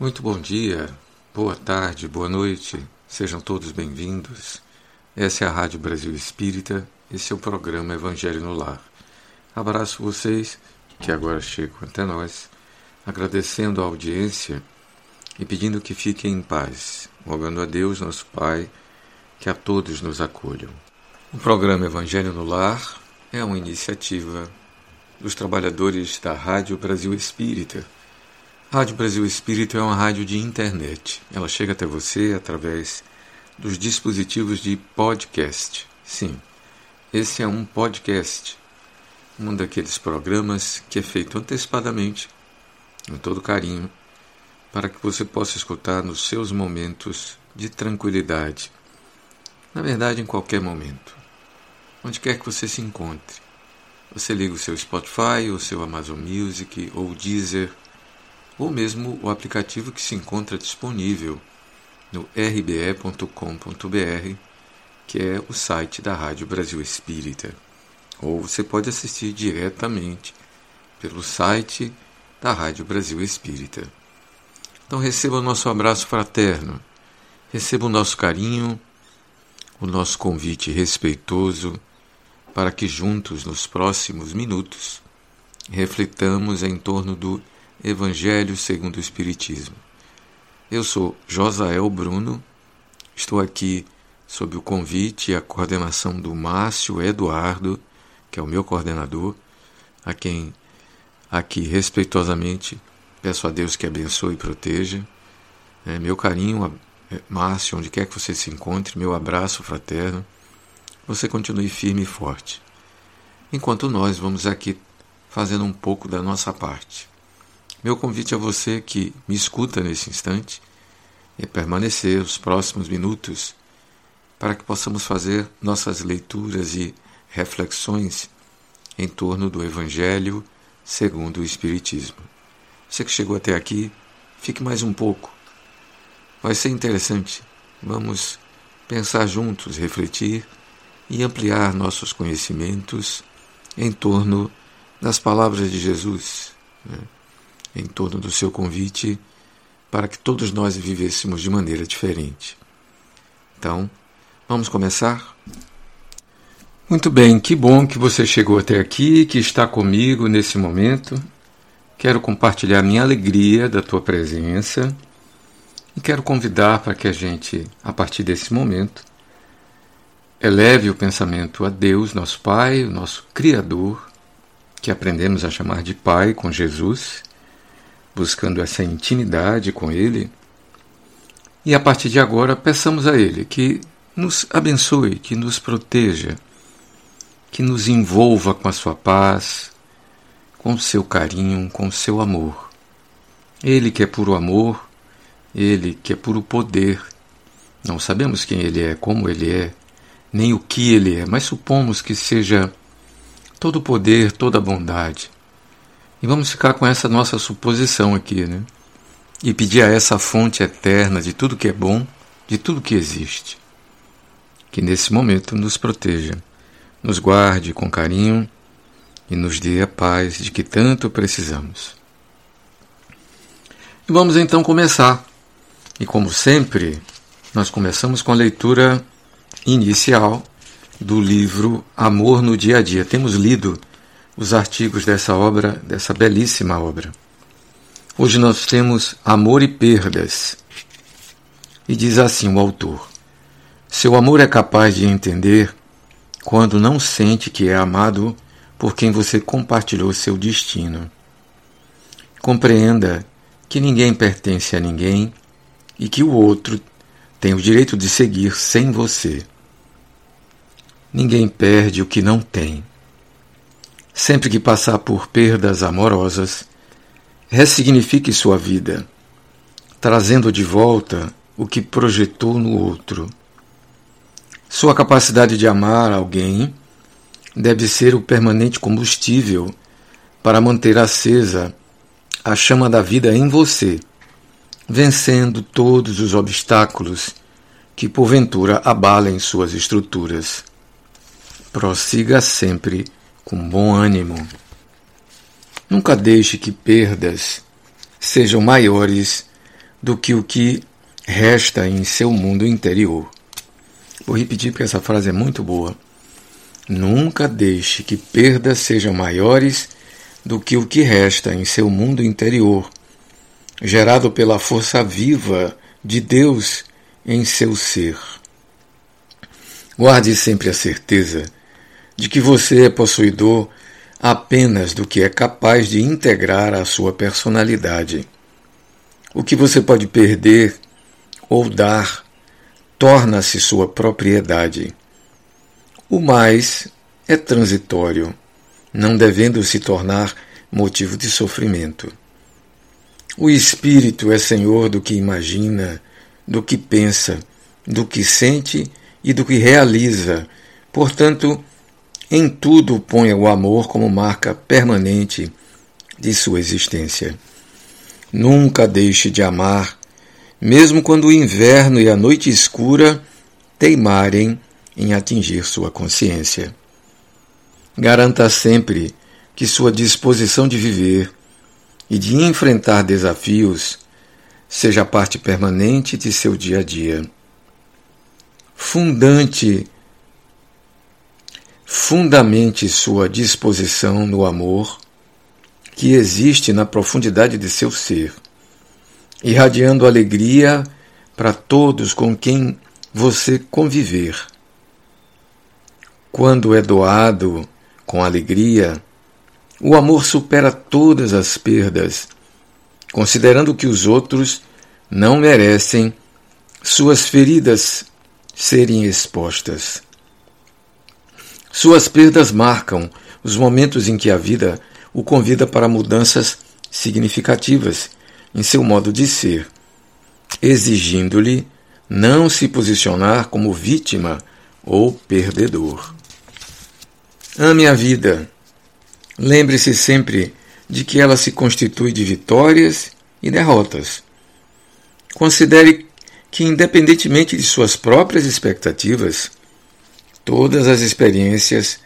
Muito bom dia, boa tarde, boa noite, sejam todos bem-vindos. Essa é a Rádio Brasil Espírita, esse é o programa Evangelho no Lar. Abraço vocês que agora chegam até nós, agradecendo a audiência e pedindo que fiquem em paz, rogando a Deus, nosso Pai, que a todos nos acolham. O programa Evangelho no Lar é uma iniciativa dos trabalhadores da Rádio Brasil Espírita Rádio Brasil Espírito é uma rádio de internet. Ela chega até você através dos dispositivos de podcast. Sim, esse é um podcast, um daqueles programas que é feito antecipadamente, com todo carinho, para que você possa escutar nos seus momentos de tranquilidade. Na verdade, em qualquer momento, onde quer que você se encontre. Você liga o seu Spotify, o seu Amazon Music ou o Deezer ou mesmo o aplicativo que se encontra disponível no rbe.com.br, que é o site da Rádio Brasil Espírita. Ou você pode assistir diretamente pelo site da Rádio Brasil Espírita. Então receba o nosso abraço fraterno, receba o nosso carinho, o nosso convite respeitoso para que juntos, nos próximos minutos, reflitamos em torno do Evangelho segundo o Espiritismo. Eu sou Josael Bruno, estou aqui sob o convite e a coordenação do Márcio Eduardo, que é o meu coordenador, a quem aqui respeitosamente peço a Deus que abençoe e proteja. É, meu carinho, é, Márcio, onde quer que você se encontre, meu abraço fraterno. Você continue firme e forte. Enquanto nós vamos aqui fazendo um pouco da nossa parte. Meu convite a você que me escuta nesse instante é permanecer os próximos minutos para que possamos fazer nossas leituras e reflexões em torno do Evangelho segundo o Espiritismo. Você que chegou até aqui, fique mais um pouco. Vai ser interessante. Vamos pensar juntos, refletir e ampliar nossos conhecimentos em torno das palavras de Jesus. Né? Em torno do seu convite para que todos nós vivêssemos de maneira diferente. Então, vamos começar? Muito bem, que bom que você chegou até aqui, que está comigo nesse momento. Quero compartilhar minha alegria da tua presença e quero convidar para que a gente, a partir desse momento, eleve o pensamento a Deus, nosso Pai, o nosso Criador, que aprendemos a chamar de Pai com Jesus, buscando essa intimidade com Ele. E a partir de agora, peçamos a Ele que nos abençoe, que nos proteja, que nos envolva com a sua paz, com o seu carinho, com o seu amor. Ele que é puro amor, Ele que é puro poder. Não sabemos quem Ele é, como Ele é, nem o que Ele é, mas supomos que seja todo o poder, toda a bondade. E vamos ficar com essa nossa suposição aqui, né? E pedir a essa fonte eterna de tudo que é bom, de tudo que existe, que nesse momento nos proteja, nos guarde com carinho e nos dê a paz de que tanto precisamos. E vamos então começar. E como sempre, nós começamos com a leitura inicial do livro Amor no Dia a Dia. Temos lido os artigos dessa obra, dessa belíssima obra. Hoje nós temos Amor e Perdas. E diz assim o autor: Seu amor é capaz de entender quando não sente que é amado por quem você compartilhou seu destino. Compreenda que ninguém pertence a ninguém e que o outro tem o direito de seguir sem você. Ninguém perde o que não tem. Sempre que passar por perdas amorosas, ressignifique sua vida, trazendo de volta o que projetou no outro. Sua capacidade de amar alguém deve ser o permanente combustível para manter acesa a chama da vida em você, vencendo todos os obstáculos que porventura abalem suas estruturas. Prossiga sempre com bom ânimo. Nunca deixe que perdas sejam maiores do que o que resta em seu mundo interior. Vou repetir porque essa frase é muito boa. Nunca deixe que perdas sejam maiores do que o que resta em seu mundo interior, gerado pela força viva de Deus em seu ser. Guarde sempre a certeza de que você é possuidor apenas do que é capaz de integrar à sua personalidade. O que você pode perder ou dar torna-se sua propriedade. O mais é transitório, não devendo se tornar motivo de sofrimento. O espírito é senhor do que imagina, do que pensa, do que sente e do que realiza. Portanto, em tudo ponha o amor como marca permanente de sua existência. Nunca deixe de amar, mesmo quando o inverno e a noite escura teimarem em atingir sua consciência. Garanta sempre que sua disposição de viver e de enfrentar desafios seja parte permanente de seu dia a dia. Fundante fundamente sua disposição no amor que existe na profundidade de seu ser, irradiando alegria para todos com quem você conviver. Quando é doado com alegria, o amor supera todas as perdas, considerando que os outros não merecem suas feridas serem expostas. Suas perdas marcam os momentos em que a vida o convida para mudanças significativas em seu modo de ser, exigindo-lhe não se posicionar como vítima ou perdedor. Ame a vida. Lembre-se sempre de que ela se constitui de vitórias e derrotas. Considere que, independentemente de suas próprias expectativas, todas as experiências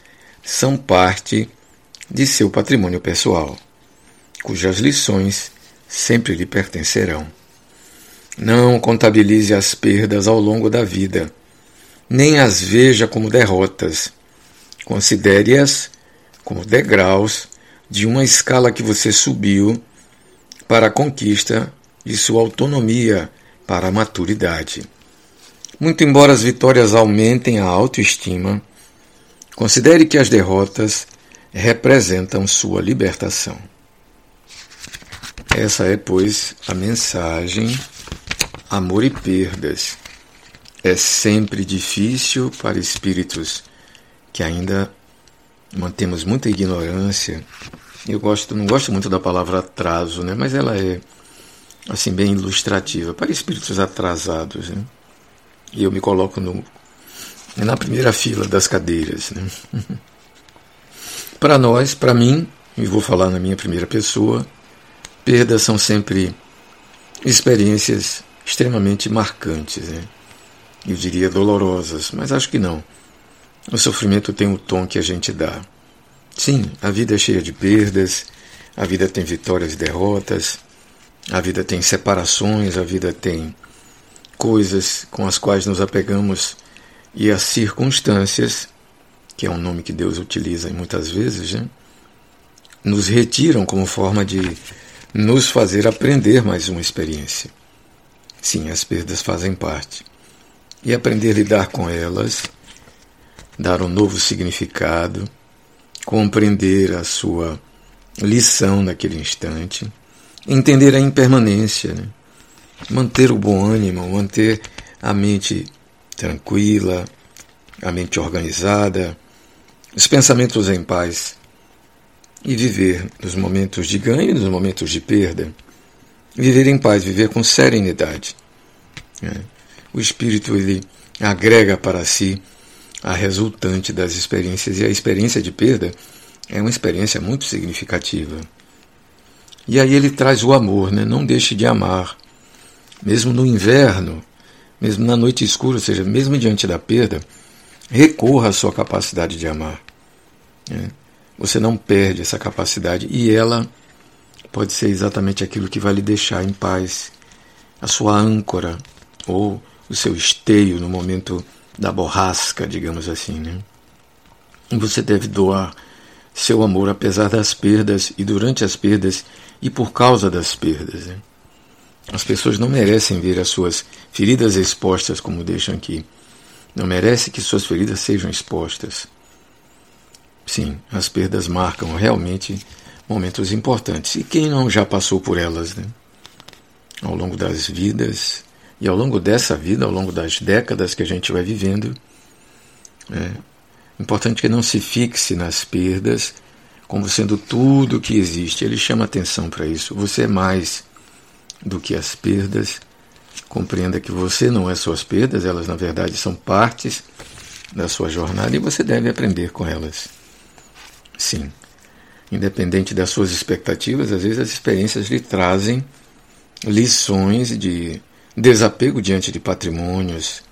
são parte de seu patrimônio pessoal, cujas lições sempre lhe pertencerão. Não contabilize as perdas ao longo da vida, nem as veja como derrotas. Considere-as como degraus de uma escala que você subiu para a conquista de sua autonomia para a maturidade. Muito embora as vitórias aumentem a autoestima, considere que as derrotas representam sua libertação. Essa é, pois, a mensagem Amor e Perdas. É sempre difícil para espíritos que ainda mantemos muita ignorância. Eu gosto, não gosto muito da palavra atraso, né? mas ela é assim bem ilustrativa para espíritos atrasados. Né? E eu me coloco no, na primeira fila das cadeiras. Né? para nós, para mim, e vou falar na minha primeira pessoa, perdas são sempre experiências extremamente marcantes. Né? Eu diria dolorosas, mas acho que não. O sofrimento tem o tom que a gente dá. Sim, a vida é cheia de perdas, a vida tem vitórias e derrotas, a vida tem separações, a vida tem coisas com as quais nos apegamos e as circunstâncias, que é um nome que Deus utiliza muitas vezes, né, nos retiram como forma de nos fazer aprender mais uma experiência. Sim, as perdas fazem parte. E aprender a lidar com elas, dar um novo significado, compreender a sua lição naquele instante, entender a impermanência, né? Manter o bom ânimo, manter a mente tranquila, a mente organizada, os pensamentos em paz e viver nos momentos de ganho e nos momentos de perda. Viver em paz, viver com serenidade. Né? O espírito ele agrega para si a resultante das experiências e a experiência de perda é uma experiência muito significativa. E aí ele traz o amor, né? não deixe de amar mesmo no inverno, mesmo na noite escura, ou seja, mesmo diante da perda, recorra à sua capacidade de amar. Né? Você não perde essa capacidade e ela pode ser exatamente aquilo que vai lhe deixar em paz, a sua âncora ou o seu esteio no momento da borrasca, digamos assim. Né? Você deve doar seu amor apesar das perdas e durante as perdas e por causa das perdas. Né? As pessoas não merecem ver as suas feridas expostas como deixam aqui. Não merece que suas feridas sejam expostas. Sim, as perdas marcam realmente momentos importantes. E quem não já passou por elas, né? Ao longo das vidas e ao longo dessa vida, ao longo das décadas que a gente vai vivendo, é importante que não se fixe nas perdas como sendo tudo que existe. Ele chama atenção para isso. Você é mais do que as perdas. Compreenda que você não é suas perdas, elas na verdade são partes da sua jornada e você deve aprender com elas. Sim, independente das suas expectativas, às vezes as experiências lhe trazem lições de desapego diante de patrimônios,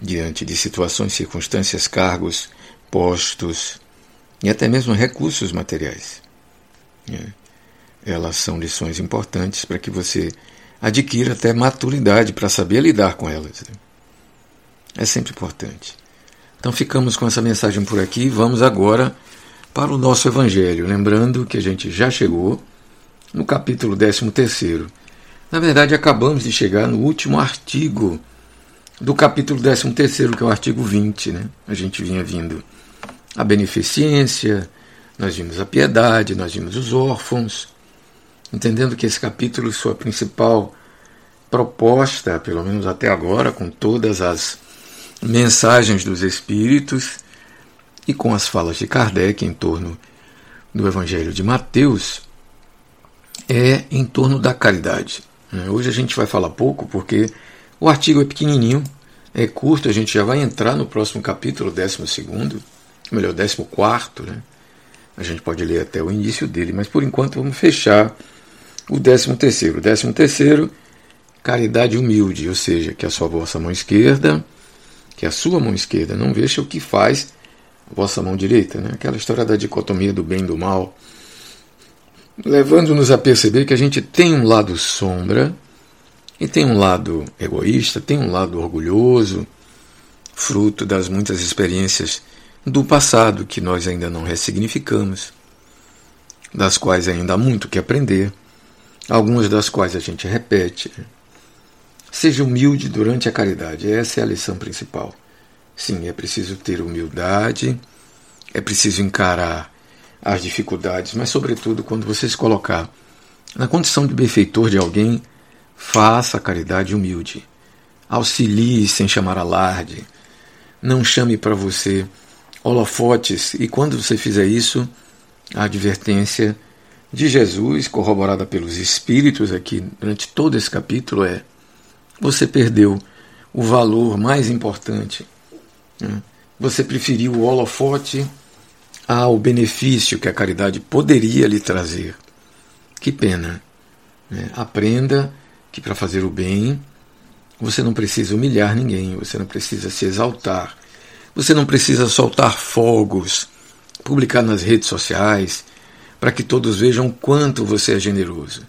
diante de situações, circunstâncias, cargos, postos e até mesmo recursos materiais. É. Elas são lições importantes para que você adquira até maturidade para saber lidar com elas. É sempre importante. Então ficamos com essa mensagem por aqui. Vamos agora para o nosso Evangelho. Lembrando que a gente já chegou no capítulo 13. Na verdade, acabamos de chegar no último artigo do capítulo 13, que é o artigo 20. Né? A gente vinha vindo a beneficência, nós vimos a piedade, nós vimos os órfãos, entendendo que esse capítulo, sua principal proposta, pelo menos até agora, com todas as mensagens dos Espíritos e com as falas de Kardec em torno do Evangelho de Mateus, é em torno da caridade. Hoje a gente vai falar pouco porque o artigo é pequenininho, é curto, a gente já vai entrar no próximo capítulo, 12, melhor, 14, né? A gente pode ler até o início dele, mas por enquanto vamos fechar o décimo terceiro. O décimo terceiro, caridade humilde, ou seja, que a sua vossa mão esquerda, que a sua mão esquerda não veja o que faz a vossa mão direita, né? Aquela história da dicotomia do bem e do mal, levando-nos a perceber que a gente tem um lado sombra e tem um lado egoísta, tem um lado orgulhoso, fruto das muitas experiências do passado que nós ainda não ressignificamos, das quais ainda há muito que aprender, algumas das quais a gente repete. Seja humilde durante a caridade, essa é a lição principal. Sim, é preciso ter humildade, é preciso encarar as dificuldades, mas, sobretudo, quando você se colocar na condição de benfeitor de alguém, faça a caridade humilde. Auxilie sem chamar alarde. Não chame para você holofotes, e quando você fizer isso, a advertência de Jesus, corroborada pelos Espíritos aqui durante todo esse capítulo, é: você perdeu o valor mais importante. Né? Você preferiu o holofote ao benefício que a caridade poderia lhe trazer. Que pena. Né? Aprenda que para fazer o bem você não precisa humilhar ninguém, você não precisa se exaltar, você não precisa soltar fogos, publicar nas redes sociais, para que todos vejam quanto você é generoso.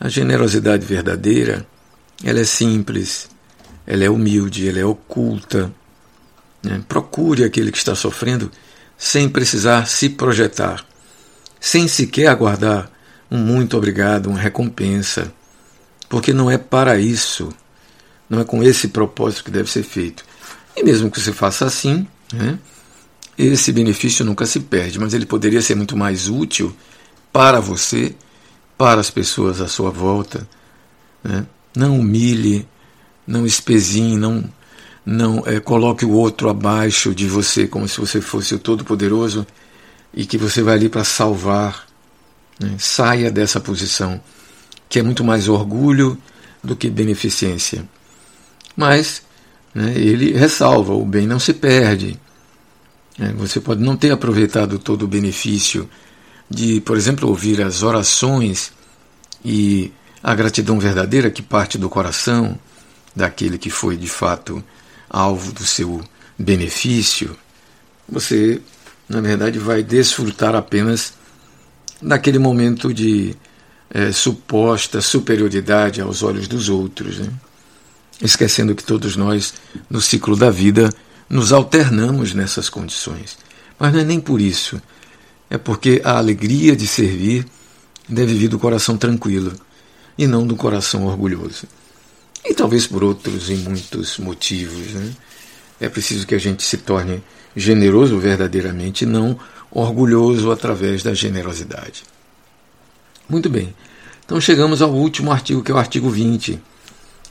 A generosidade verdadeira, ela é simples, ela é humilde, ela é oculta. Né? Procure aquele que está sofrendo sem precisar se projetar, sem sequer aguardar um muito obrigado, uma recompensa, porque não é para isso, não é com esse propósito que deve ser feito. E mesmo que você faça assim, né, esse benefício nunca se perde, mas ele poderia ser muito mais útil para você, para as pessoas à sua volta. Né? Não humilhe, não espezinhe, não, não é, coloque o outro abaixo de você como se você fosse o Todo-Poderoso e que você vai ali para salvar. Né? Saia dessa posição, que é muito mais orgulho do que beneficência. Mas né, ele ressalva: o bem não se perde. É, você pode não ter aproveitado todo o benefício de, por exemplo, ouvir as orações e a gratidão verdadeira que parte do coração daquele que foi de fato alvo do seu benefício. Você, na verdade, vai desfrutar apenas daquele momento de é, suposta superioridade aos olhos dos outros, né? esquecendo que todos nós, no ciclo da vida, nos alternamos nessas condições. Mas não é nem por isso, é porque a alegria de servir deve vir do coração tranquilo e não do coração orgulhoso. E talvez por outros e muitos motivos. Né? É preciso que a gente se torne generoso verdadeiramente, não orgulhoso através da generosidade. Muito bem. Então chegamos ao último artigo, que é o artigo 20,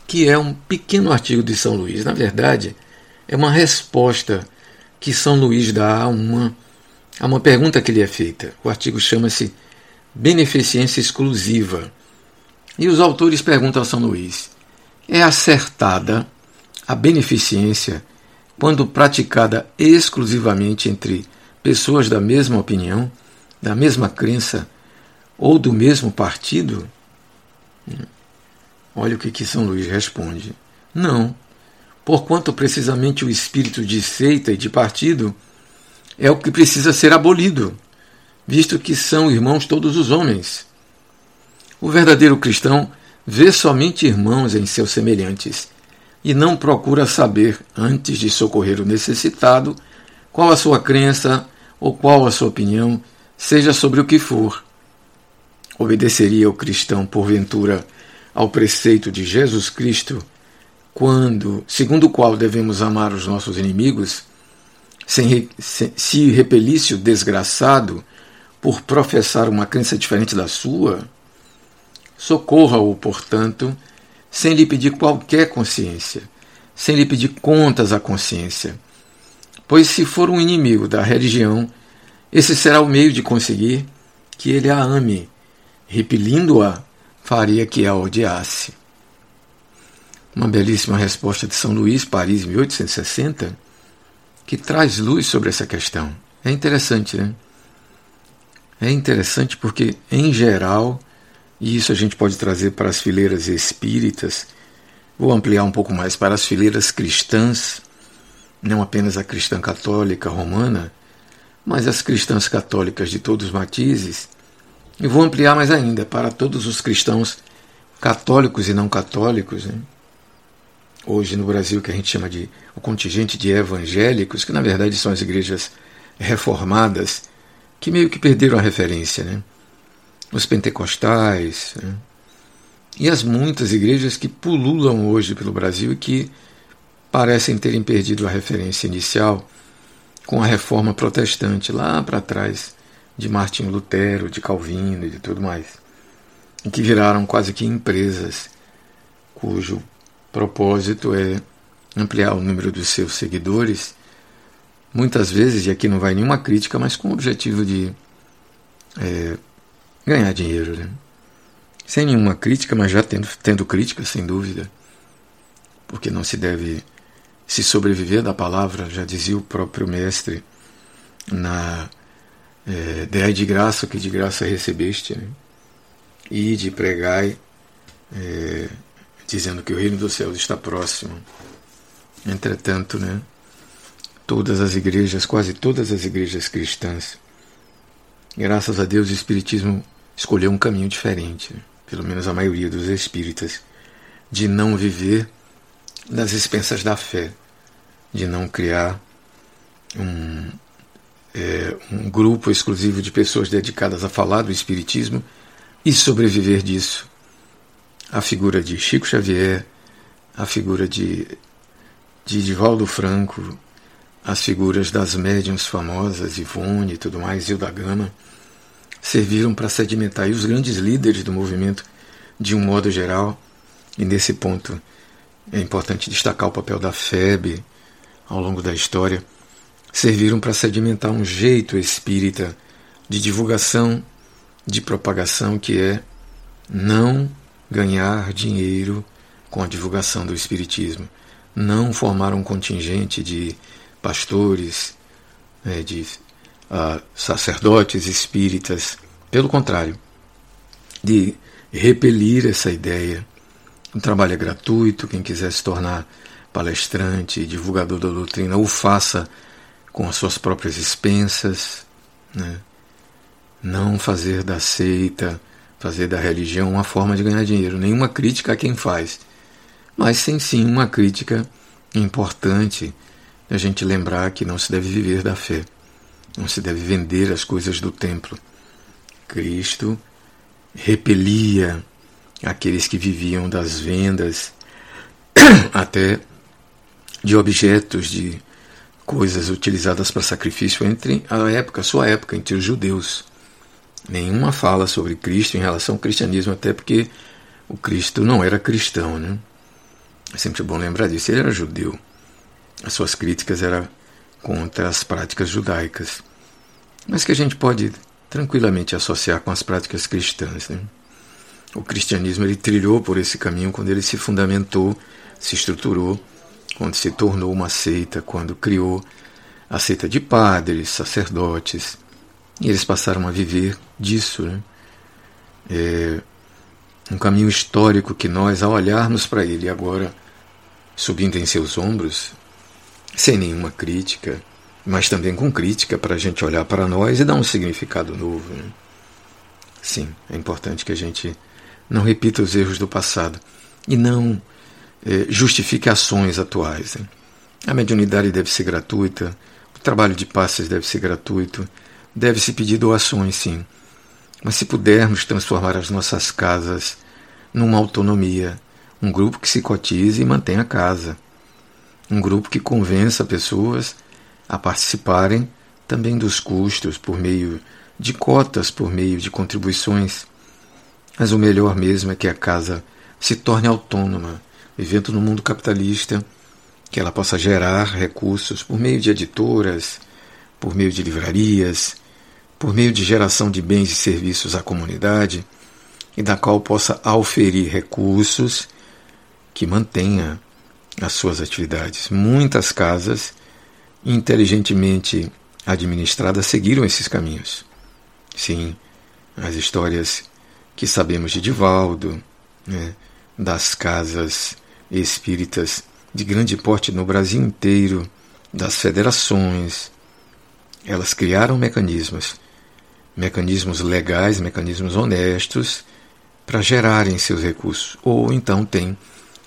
que é um pequeno artigo de São Luís. Na verdade, é uma resposta que São Luís dá a uma, a uma pergunta que lhe é feita. O artigo chama-se Beneficência Exclusiva. E os autores perguntam a São Luís: é acertada a beneficência quando praticada exclusivamente entre pessoas da mesma opinião, da mesma crença ou do mesmo partido? Olha o que, que São Luís responde. Não, porquanto precisamente o espírito de seita e de partido é o que precisa ser abolido, visto que são irmãos todos os homens. O verdadeiro cristão vê somente irmãos em seus semelhantes e não procura saber, antes de socorrer o necessitado, qual a sua crença ou qual a sua opinião, seja sobre o que for. Obedeceria o cristão, porventura, ao preceito de Jesus Cristo, quando, segundo o qual devemos amar os nossos inimigos, sem, se, se repelisse o desgraçado por professar uma crença diferente da sua? Socorra-o, portanto, sem lhe pedir qualquer consciência, sem lhe pedir contas à consciência. Pois se for um inimigo da religião, esse será o meio de conseguir que ele a ame. Repelindo-a, faria que a odiasse. Uma belíssima resposta de São Luís, Paris, 1860, que traz luz sobre essa questão. É interessante, né? É interessante porque, em geral, e isso a gente pode trazer para as fileiras espíritas. Vou ampliar um pouco mais para as fileiras cristãs, não apenas a cristã católica romana, mas as cristãs católicas de todos os matizes. E vou ampliar mais ainda para todos os cristãos católicos e não católicos. Né? Hoje no Brasil, que a gente chama de o contingente de evangélicos, que na verdade são as igrejas reformadas, que meio que perderam a referência. Né? os pentecostais né? e as muitas igrejas que pululam hoje pelo Brasil e que parecem terem perdido a referência inicial com a reforma protestante lá para trás de Martim Lutero, de Calvino e de tudo mais, e que viraram quase que empresas cujo propósito é ampliar o número dos seus seguidores, muitas vezes, e aqui não vai nenhuma crítica, mas com o objetivo de é, ganhar dinheiro, né? Sem nenhuma crítica, mas já tendo, tendo crítica, sem dúvida. Porque não se deve se sobreviver da palavra, já dizia o próprio mestre, na é, de graça que de graça recebeste, né? e de pregai, é, dizendo que o reino dos céus está próximo. Entretanto, né, todas as igrejas, quase todas as igrejas cristãs, graças a Deus, o Espiritismo escolheu um caminho diferente, pelo menos a maioria dos espíritas, de não viver nas expensas da fé, de não criar um, é, um grupo exclusivo de pessoas dedicadas a falar do Espiritismo e sobreviver disso. A figura de Chico Xavier, a figura de, de Divaldo Franco, as figuras das médiums famosas, Ivone e tudo mais, Hilda Gama, serviram para sedimentar. E os grandes líderes do movimento, de um modo geral, e nesse ponto é importante destacar o papel da FEB ao longo da história, serviram para sedimentar um jeito espírita de divulgação, de propagação, que é não ganhar dinheiro com a divulgação do Espiritismo, não formar um contingente de pastores, né, de uh, sacerdotes espíritas, pelo contrário, de repelir essa ideia. O trabalho é gratuito, quem quiser se tornar palestrante, divulgador da doutrina, o faça com as suas próprias expensas. Né? Não fazer da seita fazer da religião uma forma de ganhar dinheiro. Nenhuma crítica a quem faz, mas sem sim uma crítica importante a gente lembrar que não se deve viver da fé, não se deve vender as coisas do templo. Cristo repelia aqueles que viviam das vendas, até de objetos, de coisas utilizadas para sacrifício entre a época, a sua época, entre os judeus. Nenhuma fala sobre Cristo em relação ao cristianismo, até porque o Cristo não era cristão, né? É sempre bom lembrar disso. Ele era judeu. As suas críticas eram contra as práticas judaicas, mas que a gente pode tranquilamente associar com as práticas cristãs. Né? O cristianismo ele trilhou por esse caminho quando ele se fundamentou, se estruturou, quando se tornou uma seita, quando criou a seita de padres, sacerdotes, e eles passaram a viver disso. Né? É um caminho histórico que nós, ao olharmos para ele agora subindo em seus ombros, sem nenhuma crítica, mas também com crítica para a gente olhar para nós e dar um significado novo. Né? Sim, é importante que a gente não repita os erros do passado e não é, justifique ações atuais. Né? A mediunidade deve ser gratuita, o trabalho de passes deve ser gratuito, deve-se pedir doações, sim. Mas se pudermos transformar as nossas casas numa autonomia, um grupo que se cotize e mantenha a casa, um grupo que convença pessoas a participarem também dos custos por meio de cotas, por meio de contribuições, mas o melhor mesmo é que a casa se torne autônoma, vivendo no mundo capitalista, que ela possa gerar recursos por meio de editoras, por meio de livrarias, por meio de geração de bens e serviços à comunidade, e da qual possa auferir recursos que mantenha as suas atividades. Muitas casas inteligentemente administradas seguiram esses caminhos. Sim, as histórias que sabemos de Divaldo, né, das casas espíritas de grande porte no Brasil inteiro, das federações, elas criaram mecanismos, mecanismos legais, mecanismos honestos para gerarem seus recursos. Ou então tem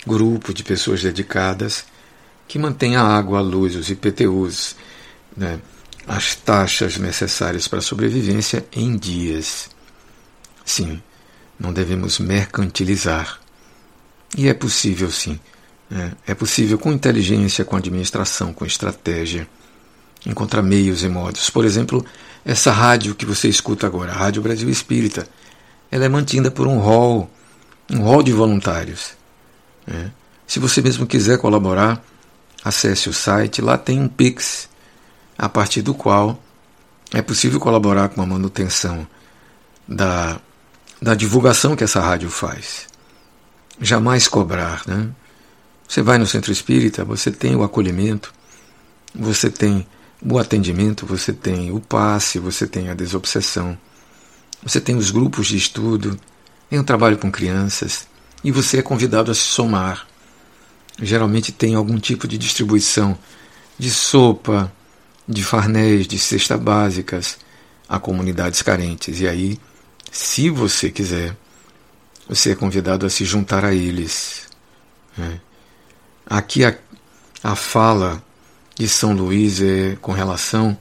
grupo de pessoas dedicadas que mantém a água, a luz, os IPTUs, né, as taxas necessárias para a sobrevivência em dias. Sim, não devemos mercantilizar. E é possível, sim. É, é possível, com inteligência, com administração, com estratégia, encontrar meios e modos. Por exemplo, essa rádio que você escuta agora, a Rádio Brasil Espírita, ela é mantida por um hall, um hall de voluntários. É. Se você mesmo quiser colaborar, acesse o site, lá tem um Pix, a partir do qual é possível colaborar com a manutenção da da divulgação que essa rádio faz. Jamais cobrar, né? Você vai no centro espírita, você tem o acolhimento, você tem o atendimento, você tem o passe, você tem a desobsessão, você tem os grupos de estudo, tem o trabalho com crianças e você é convidado a se somar. Geralmente tem algum tipo de distribuição de sopa, de farnéis, de cesta básicas a comunidades carentes. E aí se você quiser, você é convidado a se juntar a eles. Né? Aqui a, a fala de São Luís é com relação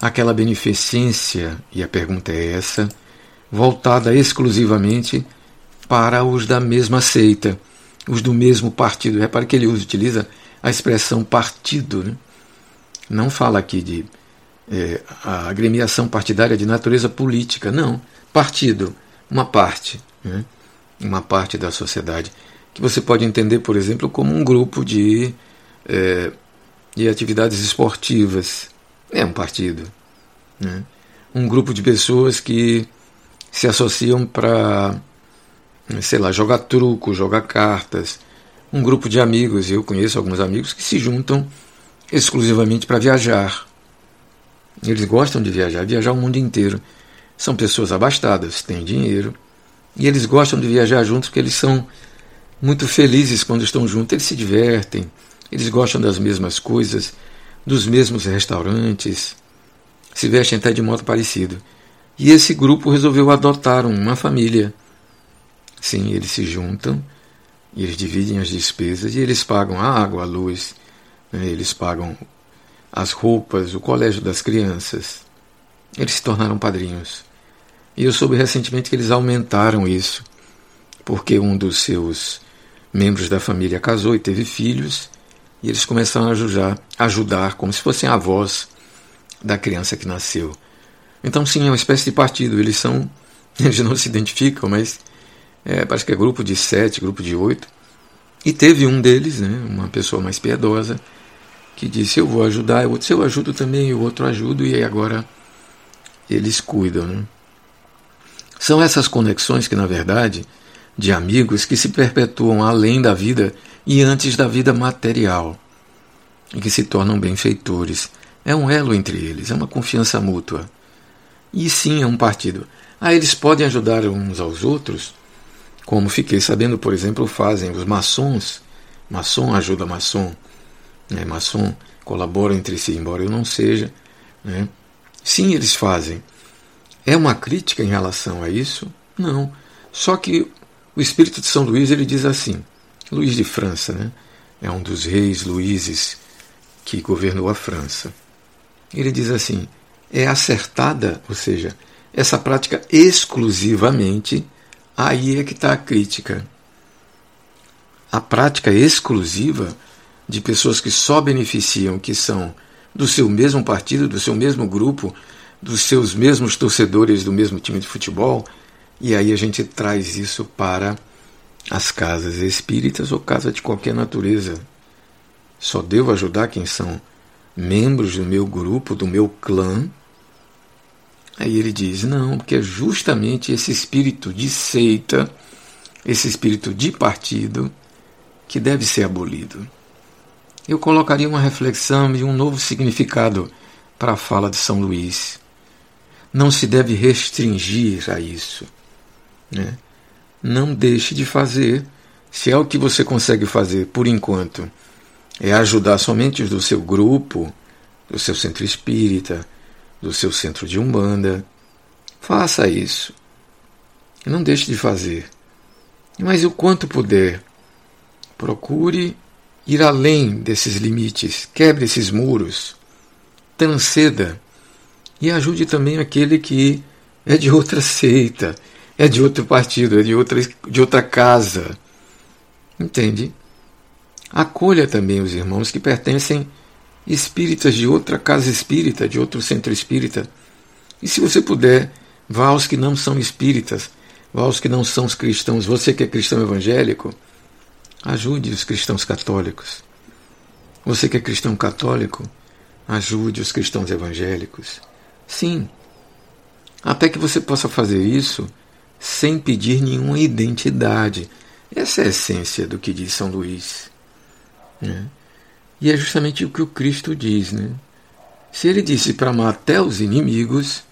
àquela beneficência, e a pergunta é essa, voltada exclusivamente para os da mesma seita, os do mesmo partido. Repare que ele utiliza a expressão partido. Né? Não fala aqui de é, a agremiação partidária de natureza política, não partido, uma parte, né? uma parte da sociedade, que você pode entender, por exemplo, como um grupo de, é, de atividades esportivas. É um partido. Né? Um grupo de pessoas que se associam para, sei lá, jogar truco, jogar cartas. Um grupo de amigos, eu conheço alguns amigos que se juntam exclusivamente para viajar. Eles gostam de viajar, viajar o mundo inteiro. São pessoas abastadas, têm dinheiro, e eles gostam de viajar juntos porque eles são muito felizes quando estão juntos, eles se divertem, eles gostam das mesmas coisas, dos mesmos restaurantes, se vestem até de modo parecido. E esse grupo resolveu adotar uma família. Sim, eles se juntam e eles dividem as despesas e eles pagam a água, a luz, né? eles pagam as roupas, o colégio das crianças. Eles se tornaram padrinhos. E eu soube recentemente que eles aumentaram isso, porque um dos seus membros da família casou e teve filhos, e eles começaram a ajudar, ajudar como se fossem avós da criança que nasceu. Então, sim, é uma espécie de partido. Eles são. Eles não se identificam, mas é, parece que é grupo de sete, grupo de oito. E teve um deles, né, uma pessoa mais piedosa, que disse: Eu vou ajudar, eu, se eu ajudo também, o outro ajudo, e agora eles cuidam. Né? São essas conexões que, na verdade, de amigos que se perpetuam além da vida e antes da vida material, e que se tornam benfeitores. É um elo entre eles, é uma confiança mútua. E sim, é um partido. Ah, eles podem ajudar uns aos outros, como fiquei sabendo, por exemplo, fazem os maçons. Maçom ajuda maçom. Né? Maçom colabora entre si, embora eu não seja. Né? Sim, eles fazem. É uma crítica em relação a isso? Não. Só que o espírito de São Luís ele diz assim: Luís de França, né? É um dos reis Luíses que governou a França. Ele diz assim: é acertada, ou seja, essa prática exclusivamente, aí é que está a crítica. A prática exclusiva de pessoas que só beneficiam, que são do seu mesmo partido, do seu mesmo grupo, dos seus mesmos torcedores do mesmo time de futebol, e aí a gente traz isso para as casas espíritas ou casa de qualquer natureza. Só devo ajudar quem são membros do meu grupo, do meu clã. Aí ele diz: não, porque é justamente esse espírito de seita, esse espírito de partido, que deve ser abolido. Eu colocaria uma reflexão e um novo significado para a fala de São Luís. Não se deve restringir a isso. Né? Não deixe de fazer, se é o que você consegue fazer por enquanto é ajudar somente os do seu grupo, do seu centro espírita, do seu centro de umbanda. Faça isso. Não deixe de fazer. Mas o quanto puder, procure ir além desses limites, quebre esses muros, transceda e ajude também aquele que é de outra seita, é de outro partido, é de outra, de outra casa. Entende? Acolha também os irmãos que pertencem espíritas de outra casa espírita, de outro centro espírita. E se você puder, vá aos que não são espíritas, vá aos que não são os cristãos. Você que é cristão evangélico, ajude os cristãos católicos. Você que é cristão católico, ajude os cristãos evangélicos. Sim, até que você possa fazer isso sem pedir nenhuma identidade. Essa é a essência do que diz São Luís. Né? E é justamente o que o Cristo diz. Né? Se ele disse para amar até os inimigos,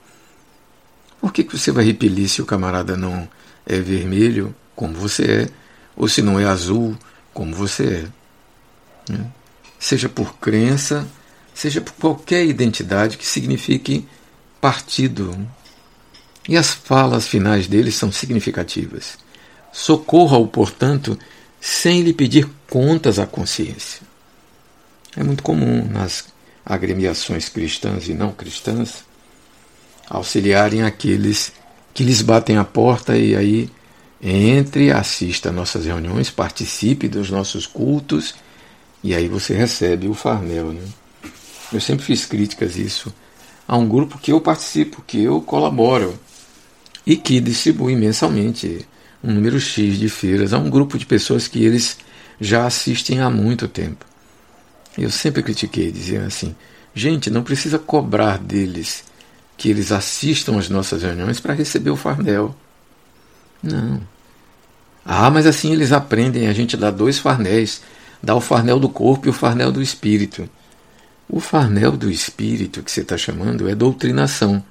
por que, que você vai repelir se o camarada não é vermelho, como você é, ou se não é azul, como você é? Né? Seja por crença, seja por qualquer identidade que signifique partido. E as falas finais dele são significativas. Socorra-o, portanto, sem lhe pedir contas à consciência. É muito comum nas agremiações cristãs e não cristãs auxiliarem aqueles que lhes batem a porta e aí entre, assista às nossas reuniões, participe dos nossos cultos e aí você recebe o farnel. Né? Eu sempre fiz críticas a isso a um grupo que eu participo, que eu colaboro e que distribui mensalmente um número X de feiras a um grupo de pessoas que eles já assistem há muito tempo. Eu sempre critiquei, dizendo assim: gente, não precisa cobrar deles que eles assistam às nossas reuniões para receber o farnel. Não. Ah, mas assim eles aprendem, a gente dá dois farnéis, dá o farnel do corpo e o farnel do espírito. O farnel do espírito que você está chamando é doutrinação.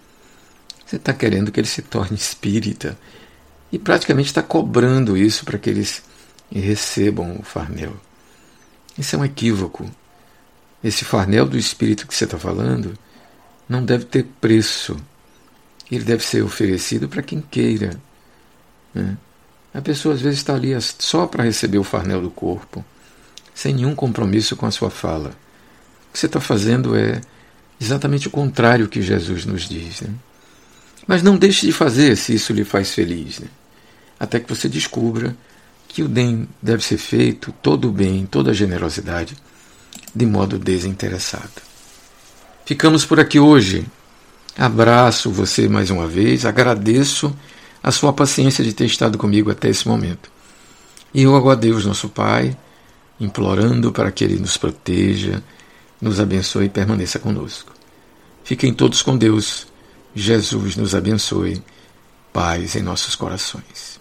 Você está querendo que ele se torne espírita e praticamente está cobrando isso para que eles recebam o farnel. Isso é um equívoco. Esse farnel do espírito que você está falando não deve ter preço. ele deve ser oferecido para quem queira. Né? A pessoa às vezes está ali só para receber o farnel do corpo, sem nenhum compromisso com a sua fala. O que você está fazendo é exatamente o contrário que Jesus nos diz. Né? Mas não deixe de fazer se isso lhe faz feliz, né? até que você descubra que o bem deve ser feito, todo o bem, toda a generosidade, de modo desinteressado. Ficamos por aqui hoje. Abraço você mais uma vez, agradeço a sua paciência de ter estado comigo até esse momento. E rogo a Deus, nosso Pai, implorando para que Ele nos proteja, nos abençoe e permaneça conosco. Fiquem todos com Deus. Jesus nos abençoe. Paz em nossos corações.